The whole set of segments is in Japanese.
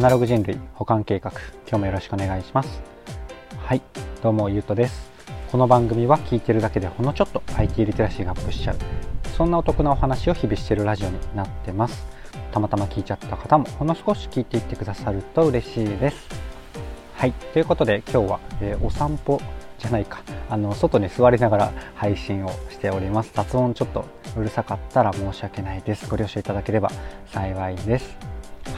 アナログ人類保管計画。今日もよろしくお願いします。はい。どうもゆうとです。この番組は聞いてるだけでほんのちょっと IT リテラシーがアップしちゃう。そんなお得なお話を日々してるラジオになってます。たまたま聞いちゃった方もほんの少し聞いていってくださると嬉しいです。はい。ということで今日は、えー、お散歩じゃないか。あの外に座りながら配信をしております。雑音ちょっとうるさかったら申し訳ないです。ご了承いただければ幸いです。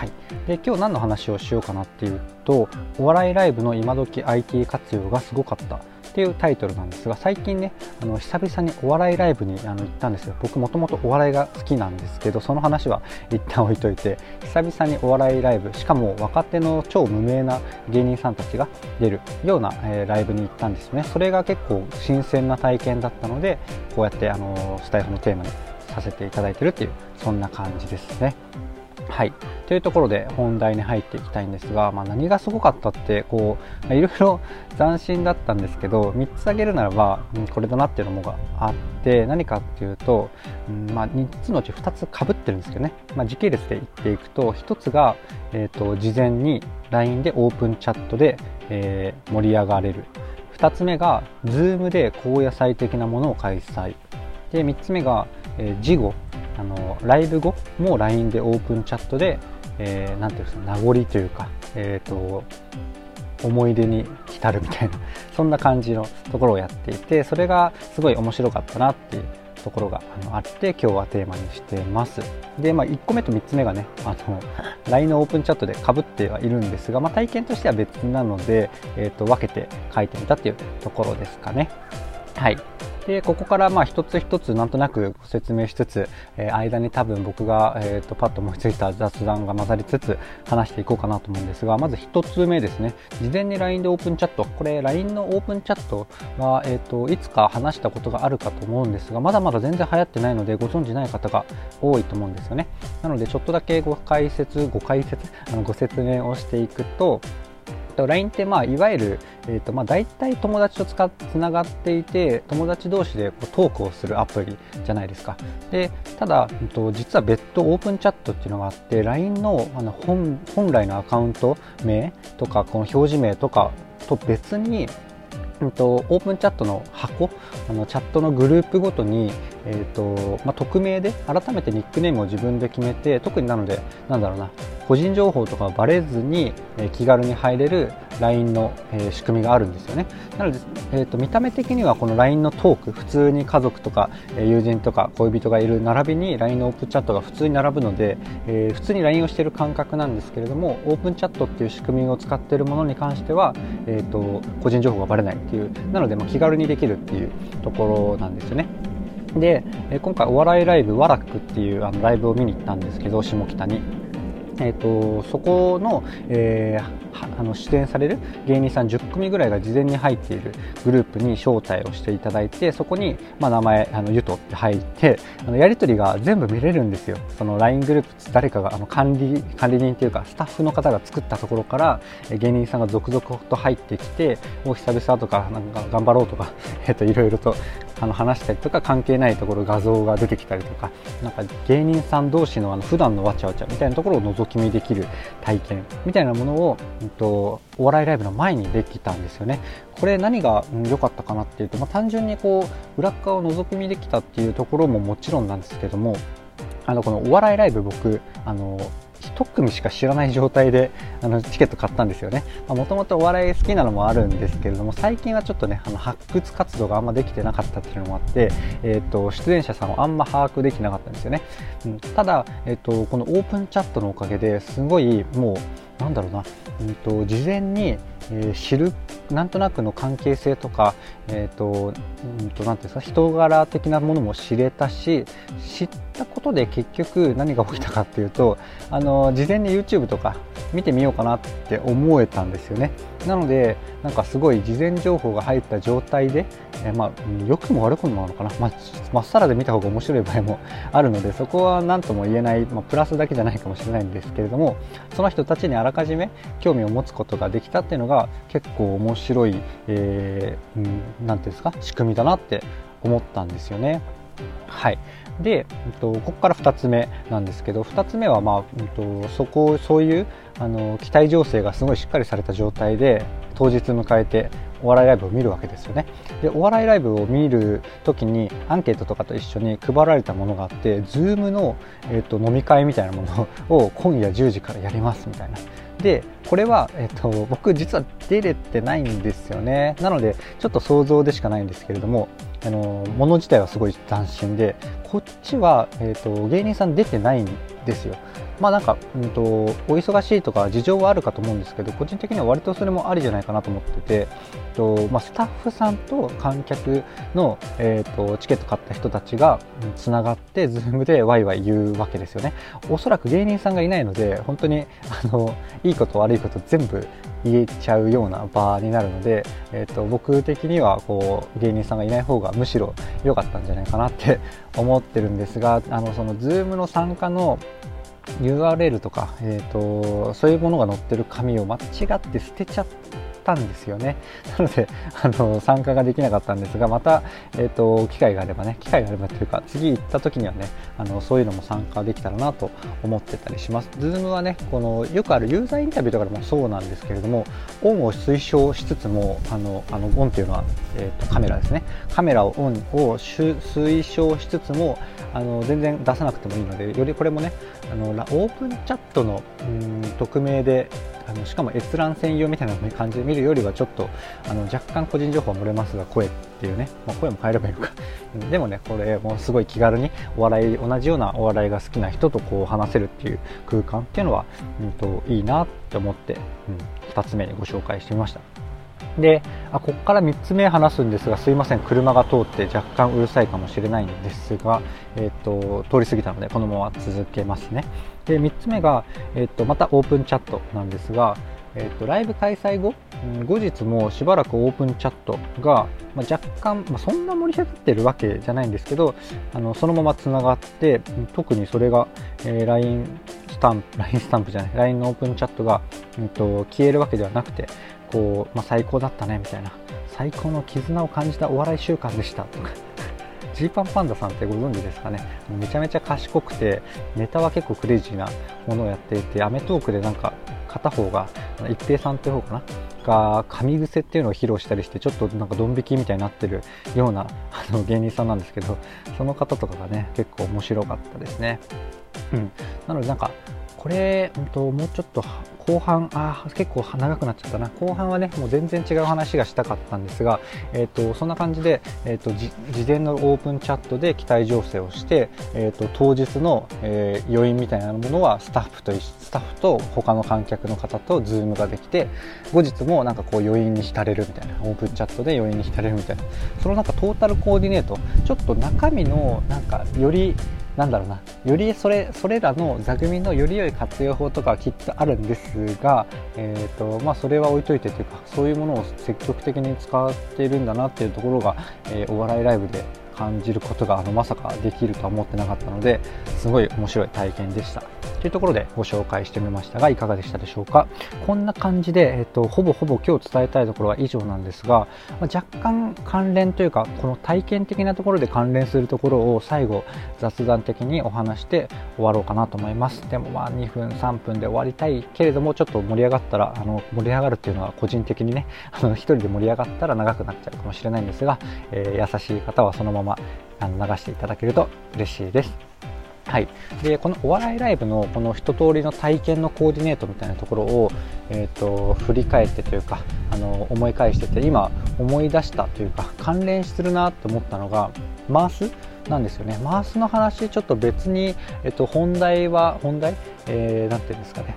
はい、で今日何の話をしようかなっていうとお笑いライブの今時 IT 活用がすごかった。っていうタイトルなんですが最近ねあの久々にお笑いライブにあの行ったんですよ。僕もともとお笑いが好きなんですけどその話は一旦置いといて久々にお笑いライブしかも若手の超無名な芸人さんたちが出るような、えー、ライブに行ったんですよね。それが結構新鮮な体験だったのでこうやってあのスタイフのテーマにさせていただいてるっていうそんな感じですね。はい。というところで本題に入っていきたいんですが、まあ、何がすごかったって、こう、いろいろ 斬新だったんですけど、3つ挙げるならば、うん、これだなっていうのもがあって、何かっていうと、うんまあ、3つのうち2つかぶってるんですけどね、まあ、時系列で言っていくと、1つが、えっ、ー、と、事前に LINE でオープンチャットで、えー、盛り上がれる。2つ目が、Zoom で高野菜的なものを開催。で、3つ目が、えー、事後、あのライブ後も LINE でオープンチャットで、えー、ていうんですか名残というか、えーと、思い出に浸るみたいな そんな感じのところをやっていてそれがすごい面白かったなっていうところがあのあって今日はテーマにしてます。で、まあ、1個目と3つ目がねあの LINE のオープンチャットでかぶってはいるんですが、まあ、体験としては別なので、えーと分けて書いてみたっていうところですかね。はい。でここからまあ一つ一つなんとなくご説明しつつ、えー、間に多分僕が、えーと、パッと思いついた雑談が混ざりつつ話していこうかなと思うんですがまず1つ目ですね。事前に LINE でオープンチャット。これ LINE のオープンチャットは、えーと、いつか話したことがあるかと思うんですがまだまだ全然流行ってないのでご存じない方が多いと思うんですよね。なのでちょっとだけご解説ご解説あのご説明をしていくとと LINE ってまあいわゆる、えーとまあ、大体友達と使つながっていて友達同士でこうトークをするアプリじゃないですか。でただ、えー、と実は別途オープンチャットっていうのがあって LINE のあの本本来のアカウント名とかこの表示名とかと別にうんと、オープンチャットの箱あのチャットのグループごとに、えーとまあ、匿名で改めてニックネームを自分で決めて特になのでなんだろうな個人情報とかバレずに、え、気軽に入れる LINE の、え、仕組みがあるんですよね。なので、えーと、見た目的にはこの LINE のトーク普通に家族とか、え、友人とか恋人がいる並びに LINE のオープンチャットが普通に並ぶので、えー、普通に LINE をしている感覚なんですけれどもオープンチャットっていう仕組みを使っているものに関しては、えーと、個人情報がバレないっていうなので、ま、気軽にできるっていうところなんですよね。で今回お笑いライブワラックっていうあのライブを見に行ったんですけど下北に。えーと、そこの,、えー、あの出演される芸人さん10組ぐらいが事前に入っているグループに招待をしていただいてそこに、まあ、名前あのゆとって入ってあのやり取りが全部見れるんですよ。その LINE グループ誰かがあの管理管理人というかスタッフの方が作ったところから芸人さんが続々と入ってきてもう久々とかなんか頑張ろうとか、えー、といろいろとあの話したりとか関係ないところ画像が出てきたりとかなんか芸人さん同士のあの普段のわちゃわちゃみたいなところを覗き見できる体験みたいなものを、と、お笑いライブの前にできたんですよね。これ何が良かったかなっていうと、まあ、単純にこう裏側を覗き見できたっていうところももちろんなんですけどもあのこのお笑いライブ僕あの1組しか知らない状態であのチケット買ったんですよねもともとお笑い好きなのもあるんですけれども最近はちょっとねあの発掘活動があんまできてなかったっていうのもあって、えーと、出演者さんをあんま把握できなかったんですよね、うん、ただ、えーと、このオープンチャットのおかげですごいもうなんだろうな、うんと事前にえー、知るなんとなくの関係性とか、えーとうんと、なんていうんですか人柄的なものも知れたし知ってったことで結局何が起きたかっていうとあの事前に YouTube とか見てみようかなって思えたんですよね。なのでなんかすごい事前情報が入った状態で、え、まあ良くも悪くもなのかな、まあ、っさらで見た方が面白い場合もあるのでそこは何とも言えない、まあ、プラスだけじゃないかもしれないんですけれどもその人たちにあらかじめ興味を持つことができたっていうのが結構面白い、えー、うん、ていうんですか？仕組みだなって思ったんですよね。はい。で、えっと、ここから2つ目なんですけど2つ目は、まあえっと、そこそういうあの期待情勢がすごいしっかりされた状態で当日迎えてお笑いライブを見るわけですよね。でお笑いライブを見る時にアンケートとかと一緒に配られたものがあって Zoom の、えーと、飲み会みたいなものを今夜10時からやりますみたいな。でこれは、えーと、と僕実は出れてないんですよね。なのでちょっと想像でしかないんですけれどもあのもの自体はすごい斬新でこっちは、えーと芸人さん出てないんですよ。まあなんか、うんと、お忙しいとか事情はあるかと思うんですけど個人的には割とそれもありじゃないかなと思ってて、とまあ、スタッフさんと観客の、えーと、チケット買った人たちがつながって Zoom でワイワイ言うわけですよね。おそらく芸人さんがいないので本当にあのいいこと悪いこと全部言えちゃうような場になるので、えーと僕的にはこう芸人さんがいない方がむしろ良かったんじゃないかなって思ってるんですがあのその Zoom の参加の URL とか、えーと、そういうものが載ってる紙を間違って捨てちゃったんですよね。なので、あの、参加ができなかったんですが、また、え、ー、と、機会があればね、機会があればというか、次行った時にはね、あの、そういうのも参加できたらなと思ってたりします。Zoom はね、この、よくあるユーザーインタビューとかでもそうなんですけれども、オンを推奨しつつも、あの、あのオンっていうのは、えっ、ー、と、カメラですね。カメラをオンを推奨しつつも、あの、全然出さなくてもいいので、よりこれもね、あの、オープンチャットの、うん、匿名で、あのしかも閲覧専用みたいな感じで見るよりはちょっとあの若干個人情報は漏れますが声っていうね、まあ、声も変えればいいのか。でもねこれもうすごい気軽にお笑い同じようなお笑いが好きな人とこう話せるっていう空間っていうのは、うんと、いいなって思って、うん、2つ目にご紹介してみました。であここから3つ目話すんですがすいません車が通って若干うるさいかもしれないんですが、えーと、通り過ぎたのでこのまま続けますね。で3つ目が、えーと、またオープンチャットなんですが、えーと、ライブ開催後、ん、後日もしばらくオープンチャットが、まあ、若干、まあ、そんな盛り上がってるわけじゃないんですけどあのそのままつながって特にそれが、えー、LINE スタンプ LINE スタンプじゃない LINE のオープンチャットが、うん、と消えるわけではなくてこう、まあ、最高だったねみたいな。最高の絆を感じたお笑い週間でしたとか。ジーパンパンダさんってご存知ですかね？めちゃめちゃ賢くてネタは結構クレイジーなものをやっていてアメトークでなんか片方が一平さんっていう方かな？が神癖っていうのを披露したりしてちょっとなんかドン引きみたいになってるようなあの芸人さんなんですけどその方とかがね結構面白かったですね。うん、なのでなんかこれ、うんと、もうちょっと後半あ結構長くなっちゃったな。後半はねもう全然違う話がしたかったんですが、えーと、そんな感じで、えーと、事前のオープンチャットで期待醸成をして、えーと、当日の、えー、余韻みたいなものはスタッフとスタッフと他の観客の方とズームができて後日もなんかこう余韻に浸れるみたいなオープンチャットで余韻に浸れるみたいな。そのなんかトータルコーディネートちょっと中身のなんかよりなんだろうな。よりそれそれらの座組のより良い活用法とかはきっとあるんですが、えーとまあ、それは置いといてというかそういうものを積極的に使っているんだなっていうところが、えー、お笑いライブで感じることがあのまさかできるとは思ってなかったのですごい面白い体験でした。というところでご紹介してみましたがいかがでしたでしょうか？こんな感じで、えっと、ほぼほぼ今日伝えたいところは以上なんですが、まあ、若干関連というかこの体験的なところで関連するところを最後雑談的にお話して終わろうかなと思いますでもまあ2分3分で終わりたいけれどもちょっと盛り上がったらあの盛り上がるっていうのは個人的にねあの1人で盛り上がったら長くなっちゃうかもしれないんですが、えー、優しい方はそのままあの流していただけると嬉しいです。はい、でこのお笑いライブのこの一通りの体験のコーディネートみたいなところを、えーと、振り返ってというかあの思い返してて今思い出したというか関連するなと思ったのがマース？なんですよね。マースの話ちょっと別に、えっと、本題は本題、えー、て言うんですかね。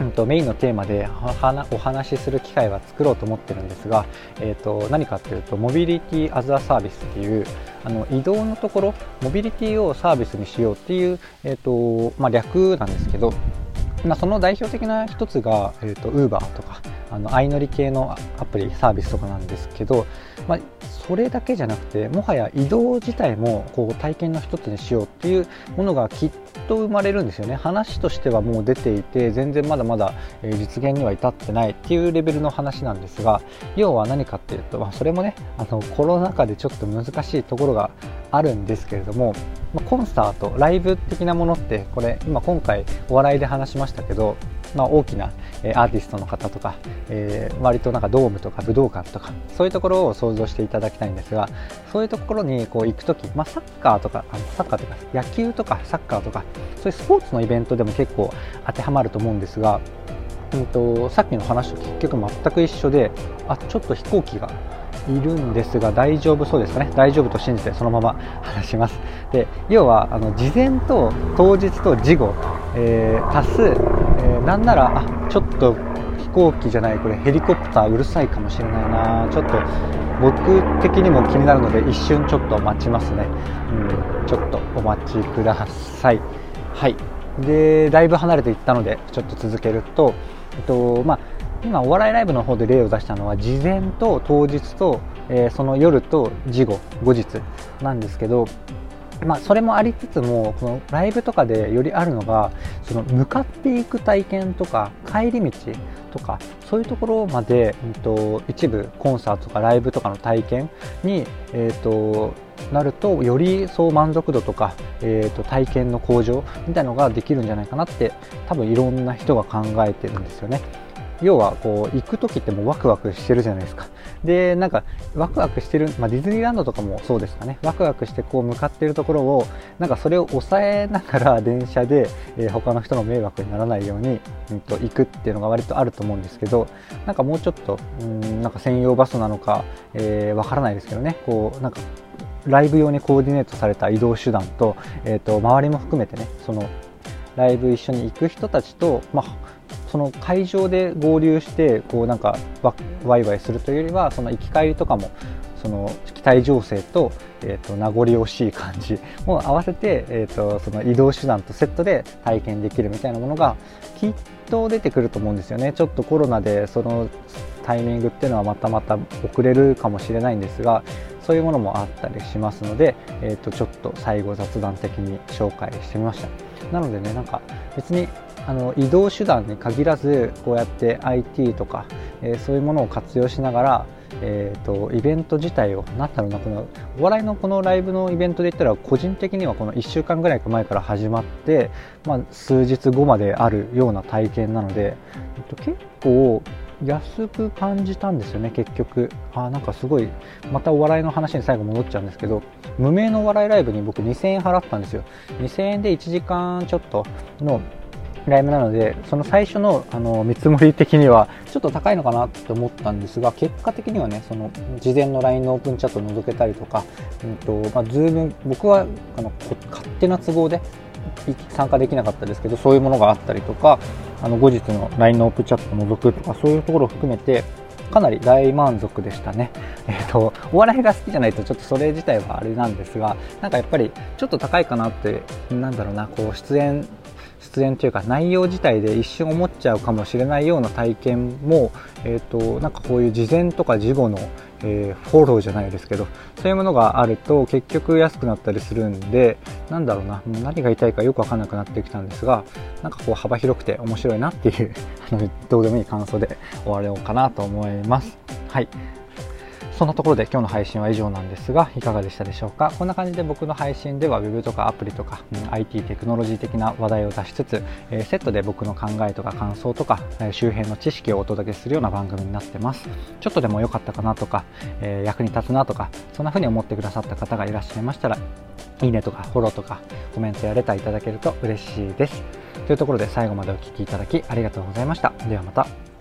うんと、メインのテーマでお話しする機会は作ろうと思ってるんですが、えーと、何かっていうとモビリティアザーサービスっていうあの移動のところモビリティをサービスにしようっていう、えーとまあ、略なんですけど、まあ、その代表的な一つが、えー、と Uber とかあの相乗り系のアプリサービスとかなんですけど、まあ、それだけじゃなくてもはや移動自体もこう体験の一つにしようっていうものがきっと生まれるんですよね。話としてはもう出ていて全然まだまだ実現には至ってないっていうレベルの話なんですが要は何かっていうと、まあ、それもねあのコロナ禍でちょっと難しいところがあるんですけれども、ま、コンサートライブ的なものってこれ今今回お笑いで話しましたけどまあ、大きなアーティストの方とか、えー、割となんかドームとか武道館とかそういうところを想像していただきたいんですがそういうところにこう行く時、まあ、サッカーとかあのサッカーとか野球とかサッカーとかそういうスポーツのイベントでも結構当てはまると思うんですが、うんと、さっきの話と結局全く一緒であちょっと飛行機がいるんですが大丈夫そうですかね？大丈夫と信じてそのまま 話します。で要はあの事前と当日と事後、えー、足す、えー、なんならあちょっと行機じゃないこれヘリコプターうるさいかもしれないな。ちょっと僕的にも気になるので一瞬ちょっと待ちますね、うん、ちょっとお待ちください。はい。でだいぶ離れていったのでちょっと続けると、えっとまあ、今お笑いライブの方で例を出したのは事前と当日と、えー、その夜と事後後日なんですけどまあ、それもありつつもこのライブとかでよりあるのがその向かっていく体験とか帰り道とかそういうところまで、うんと、一部コンサートとかライブとかの体験に、えーと、なるとよりそう満足度とか、えーと体験の向上みたいなのができるんじゃないかなって多分いろんな人が考えてるんですよね。要はこう行く時ってもうワクワクしてるじゃないですか。でなんかワクワクしてる、まあ、ディズニーランドとかもそうですかね。ワクワクしてこう向かっているところをなんかそれを抑えながら電車で、えー、他の人の迷惑にならないように、うん、と行くっていうのが割とあると思うんですけどなんかもうちょっとうんなんか専用バスなのかわ、えー、からないですけどね。こうなんかライブ用にコーディネートされた移動手段と,、えーと周りも含めてねそのライブ一緒に行く人たちと、まあ、その会場で合流してこうなんかワイワイするというよりはその行き帰りとかもその期待情勢と,、えーと、名残惜しい感じ も合わせて、えーと、その移動手段とセットで体験できるみたいなものがきっと出てくると思うんですよね。ちょっとコロナでそのタイミングっていうのはまたまた遅れるかもしれないんですがそういうものもあったりしますので、えーとちょっと最後雑談的に紹介してみました。なのでねなんか別にあの移動手段に限らずこうやって IT とか、えー、そういうものを活用しながら、えーと、イベント自体を何だろうなこのお笑いのこのライブのイベントで言ったら個人的にはこの1週間ぐらい前から始まって、まあ、数日後まであるような体験なので、えっと、結構安く感じたんですよね結局。あなんかすごいまたお笑いの話に最後戻っちゃうんですけど無名のお笑いライブに僕2000円払ったんですよ。2000円で1時間ちょっとのライブなのでその最初のあの見積もり的にはちょっと高いのかなと思ったんですが結果的にはねその事前の LINE のオープンチャットを覗けたりとか、うんとまあ、ズーム僕はあの勝手な都合で参加できなかったですけどそういうものがあったりとかあの後日の LINE のオープンチャットを覗くとかそういうところを含めてかなり大満足でしたね。えっ、ー、と、お笑いが好きじゃないとちょっとそれ自体はあれなんですが、なんかやっぱりちょっと高いかなって、なんだろうな、こう出演出演というか内容自体で一瞬思っちゃうかもしれないような体験も、えーと、なんかこういう事前とか事後の、えー、フォローじゃないですけどそういうものがあると結局安くなったりするんでなんだろうな何が言いたいかよく分かんなくなってきたんですがなんかこう幅広くて面白いなっていう どうでもいい感想で終わろうかなと思います。はいそんなところで今日の配信は以上なんですがいかがでしたでしょうか？こんな感じで僕の配信では Web とかアプリとか、うん、IT テクノロジー的な話題を出しつつ、えー、セットで僕の考えとか感想とか、え、周辺の知識をお届けするような番組になってます。ちょっとでも良かったかなとか、えー、役に立つなとかそんな風に思ってくださった方がいらっしゃいましたらいいねとかフォローとかコメントやレターいただけると嬉しいです。というところで最後までお聴きいただきありがとうございました。ではまた。